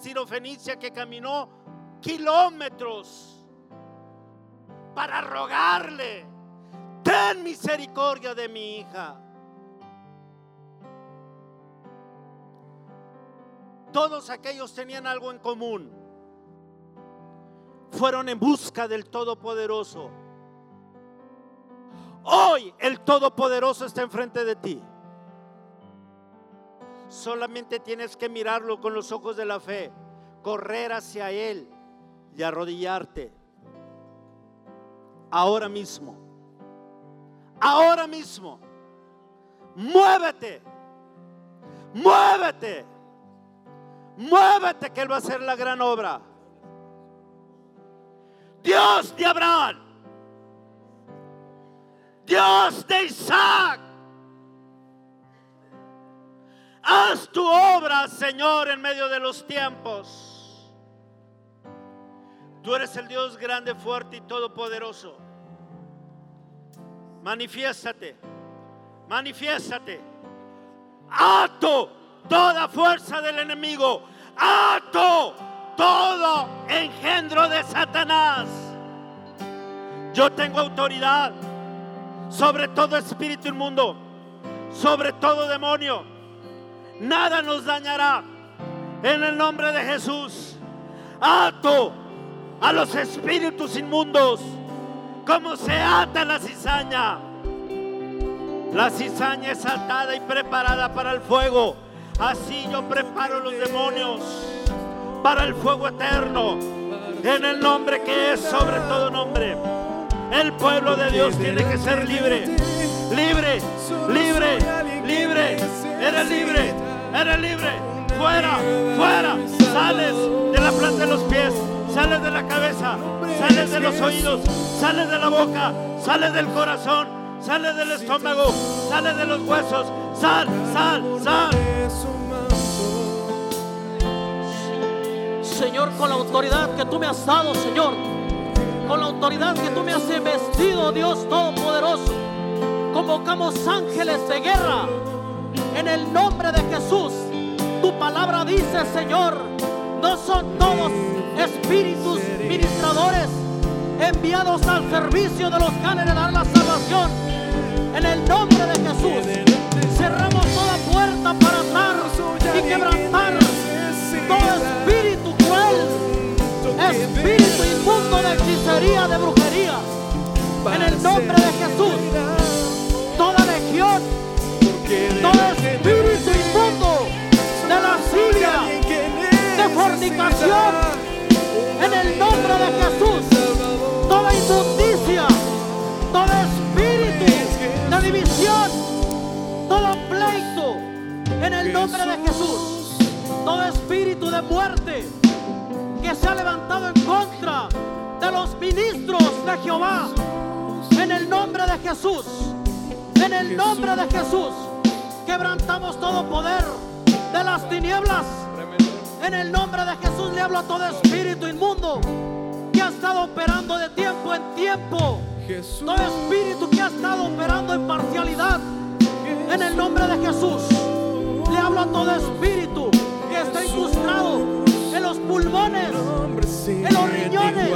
sirofenicia que caminó kilómetros para rogarle, ten misericordia de mi hija. Todos aquellos tenían algo en común. Fueron en busca del Todopoderoso. Hoy el Todopoderoso está enfrente de ti. Solamente tienes que mirarlo con los ojos de la fe, correr hacia Él y arrodillarte ahora mismo. Ahora mismo. Muévete. Muévete. Muévete que Él va a hacer la gran obra. Dios de Abraham. Dios de Isaac. Haz tu obra, Señor, en medio de los tiempos. Tú eres el Dios grande, fuerte y todopoderoso. Manifiéstate, manifiéstate. Ato toda fuerza del enemigo. Ato todo engendro de Satanás. Yo tengo autoridad sobre todo espíritu inmundo, sobre todo demonio. Nada nos dañará. En el nombre de Jesús, ato a los espíritus inmundos como se ata la cizaña. La cizaña es atada y preparada para el fuego. Así yo preparo los demonios para el fuego eterno. En el nombre que es sobre todo nombre. El pueblo de Dios tiene que ser libre. Libre, libre, libre. Eres libre, eres libre. Fuera, fuera. Sales de la planta de los pies, sales de la cabeza, sales de los oídos, sales de la boca, sales del corazón, sales del estómago, sales de los huesos. Sal, sal, sal. Señor, con la autoridad que tú me has dado, Señor. Con la autoridad que tú me has investido, Dios Todopoderoso. Convocamos ángeles de guerra en el nombre de Jesús. Tu palabra dice, Señor, no son todos espíritus ministradores enviados al servicio de los que han heredado la salvación. En el nombre de Jesús, cerramos toda puerta para atar y quebrantar todo espíritu cruel, espíritu de hechicería, de brujería. En el nombre de Jesús, toda legión, todo espíritu inmundo de lascivia, de fornicación, en el nombre de Jesús, toda inmundicia, todo espíritu de división, todo pleito, en el nombre de Jesús, todo espíritu de muerte que se ha levantado en contra de los ministros de Jehová, en el nombre de Jesús, en el nombre de Jesús, quebrantamos todo poder de las tinieblas. En el nombre de Jesús le hablo a todo espíritu inmundo que ha estado operando de tiempo en tiempo. Todo espíritu que ha estado operando en parcialidad. En el nombre de Jesús. Le hablo a todo espíritu que está incrustado en los pulmones, en los riñones,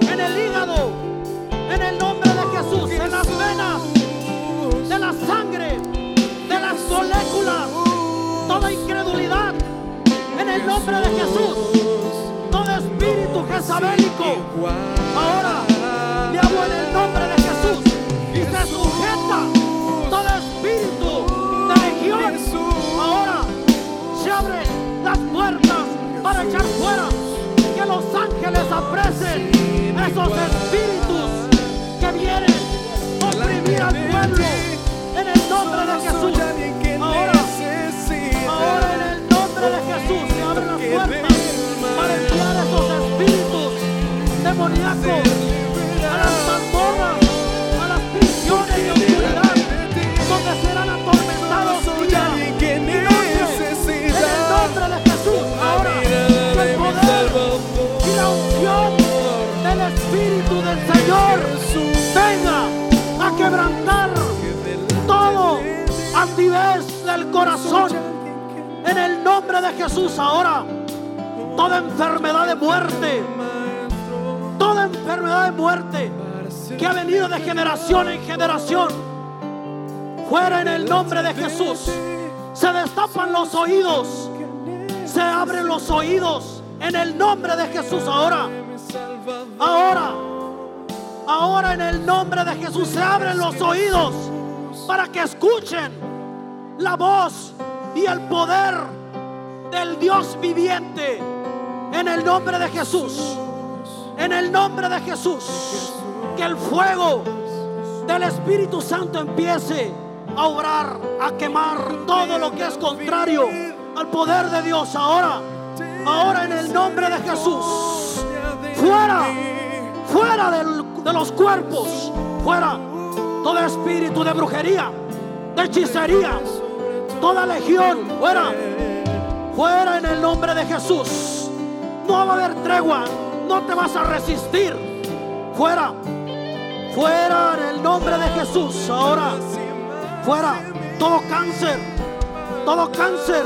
en el hígado. En el nombre de Jesús. En las venas, de la sangre, de las moléculas. Toda incredulidad. En el nombre de Jesús todo espíritu jezabélico. Ahora le en el nombre de Jesús y se para echar fuera que los ángeles apresen esos espíritus que vienen a oprimir al pueblo en el nombre de Jesús. Ahora, ahora en el nombre de Jesús se abren las puertas para enviar esos espíritus demoníacos Señor venga a quebrantar todo altivez del corazón. En el nombre de Jesús ahora toda enfermedad de muerte, toda enfermedad de muerte que ha venido de generación en generación, fuera en el nombre de Jesús. Se destapan los oídos, se abren los oídos en el nombre de Jesús ahora. Ahora, ahora en el nombre de Jesús se abren los oídos para que escuchen la voz y el poder del Dios viviente. En el nombre de Jesús. En el nombre de Jesús. Que el fuego del Espíritu Santo empiece a obrar, a quemar todo lo que es contrario al poder de Dios ahora. Ahora en el nombre de Jesús. Fuera, fuera de los cuerpos, fuera todo espíritu de brujería, de hechicería, toda legión, fuera, fuera en el nombre de Jesús. No va a haber tregua, no te vas a resistir. Fuera, fuera en el nombre de Jesús. Ahora, fuera todo cáncer, todo cáncer,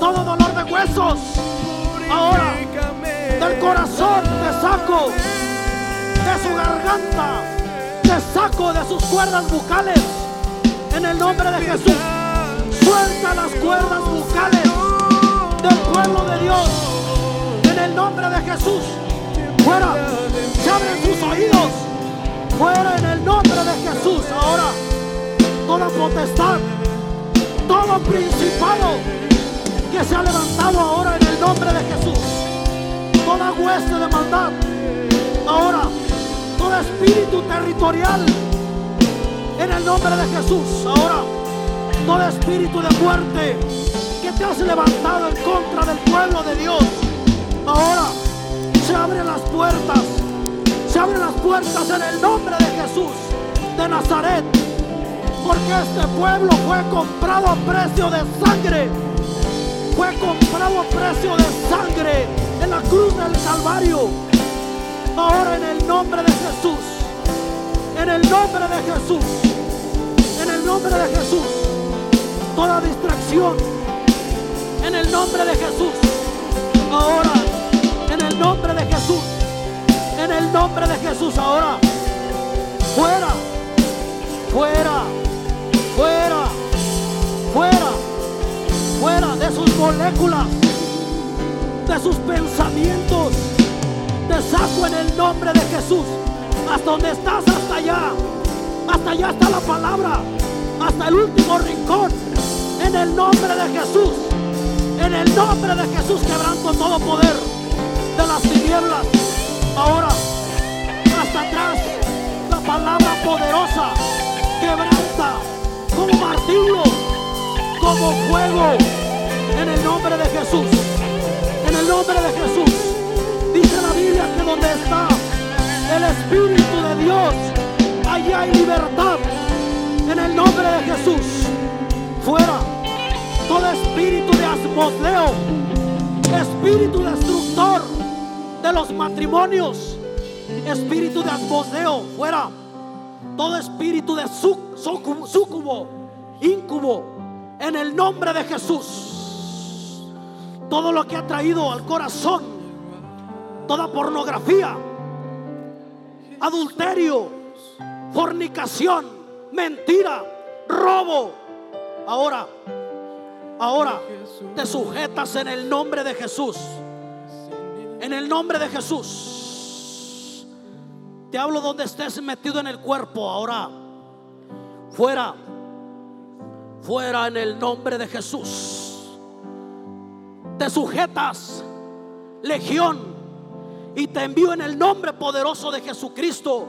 todo dolor de huesos. Ahora, del corazón te saco, de su garganta, te saco de sus cuerdas bucales. En el nombre de Jesús, suelta las cuerdas bucales del pueblo de Dios. En el nombre de Jesús, fuera, se abren sus oídos. Fuera en el nombre de Jesús. Ahora, toda potestad, todo principado que se ha levantado ahora en el nombre de Jesús. Toda hueste de maldad. Ahora, espíritu territorial en el nombre de Jesús. Ahora, todo espíritu de muerte que te has levantado en contra del pueblo de Dios. Ahora se abren las puertas. Se abren las puertas en el nombre de Jesús de Nazaret. Porque este pueblo fue comprado a precio de sangre. Fue comprado a precio de sangre en la cruz del Calvario. Ahora en el nombre de Jesús. En el nombre de Jesús. En el nombre de Jesús. Toda distracción. En el nombre de Jesús. Ahora. En el nombre de Jesús. En el nombre de Jesús ahora. Fuera. Fuera. Fuera. Fuera. Fuera de sus moléculas. De sus pensamientos. Te saco en el nombre de Jesús. Hasta donde estás, hasta allá. Hasta allá está la palabra. Hasta el último rincón. En el nombre de Jesús. En el nombre de Jesús quebranto todo poder de las tinieblas. Ahora, hasta atrás, la palabra poderosa quebranta como martillo, como fuego. En el nombre de Jesús. En el nombre de Jesús. Está el Espíritu de Dios, allí hay libertad. En el nombre de Jesús. Fuera todo espíritu de asmosleo, espíritu destructor de los matrimonios, espíritu de asmosleo, fuera. Todo espíritu de sucubo, incubo, en el nombre de Jesús. Todo lo que ha traído al corazón, toda pornografía, adulterio, fornicación, mentira, robo. Ahora, ahora te sujetas en el nombre de Jesús. En el nombre de Jesús. Te hablo donde estés metido en el cuerpo. Ahora, fuera, fuera en el nombre de Jesús. Te sujetas, legión y te envío en el nombre poderoso de Jesucristo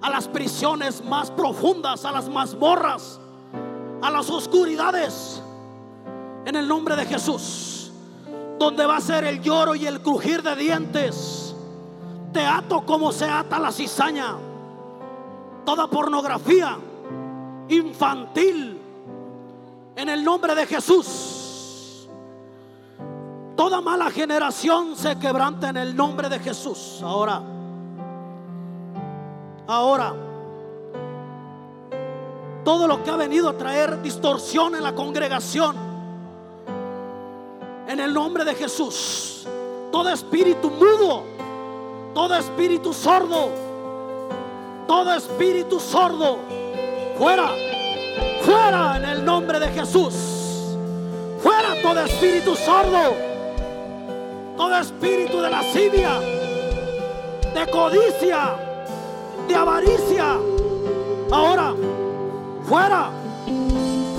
a las prisiones más profundas, a las mazmorras, a las oscuridades, en el nombre de Jesús, donde va a ser el lloro y el crujir de dientes. Te ato como se ata la cizaña, toda pornografía infantil, en el nombre de Jesús. Toda mala generación se quebranta en el nombre de Jesús. Ahora, ahora, todo lo que ha venido a traer distorsión en la congregación, en el nombre de Jesús, todo espíritu mudo, todo espíritu sordo, todo espíritu sordo, fuera, fuera en el nombre de Jesús, fuera todo espíritu sordo todo espíritu de lascivia, de codicia, de avaricia. Ahora, fuera,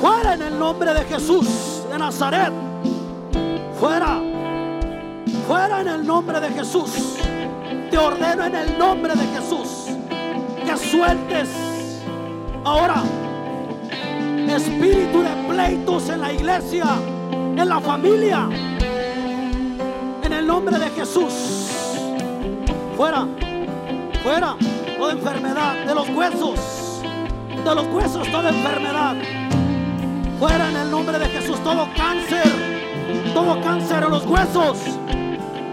fuera en el nombre de Jesús de Nazaret. Fuera, fuera en el nombre de Jesús. Te ordeno en el nombre de Jesús. que sueltes ahora espíritu de pleitos en la iglesia, en la familia, el nombre de Jesús. Fuera, fuera toda enfermedad de los huesos, de los huesos toda enfermedad. Fuera en el nombre de Jesús todo cáncer, todo cáncer en los huesos,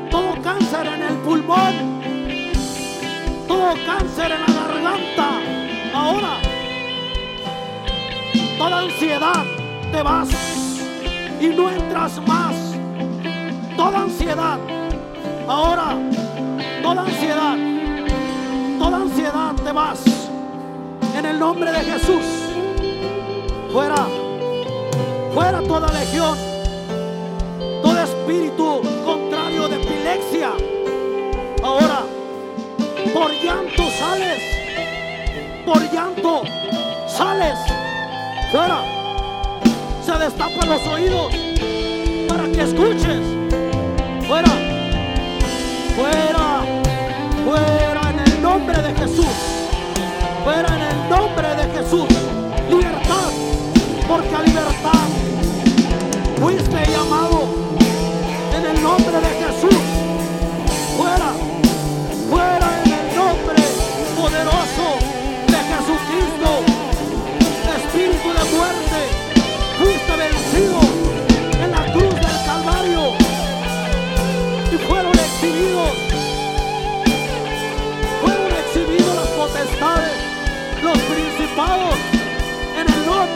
todo cáncer en el pulmón, todo cáncer en la garganta. Ahora, toda ansiedad te vas y no entras más. Toda ansiedad, ahora, toda ansiedad, toda ansiedad te vas. En el nombre de Jesús, fuera, fuera toda legión, todo espíritu contrario de epilepsia. Ahora, por llanto sales, por llanto sales, fuera, se destapan los oídos para que escuches, fuera, fuera, fuera en el nombre de Jesús, fuera en el nombre de Jesús, libertad, porque a libertad. Fuiste llamado en el nombre de Jesús,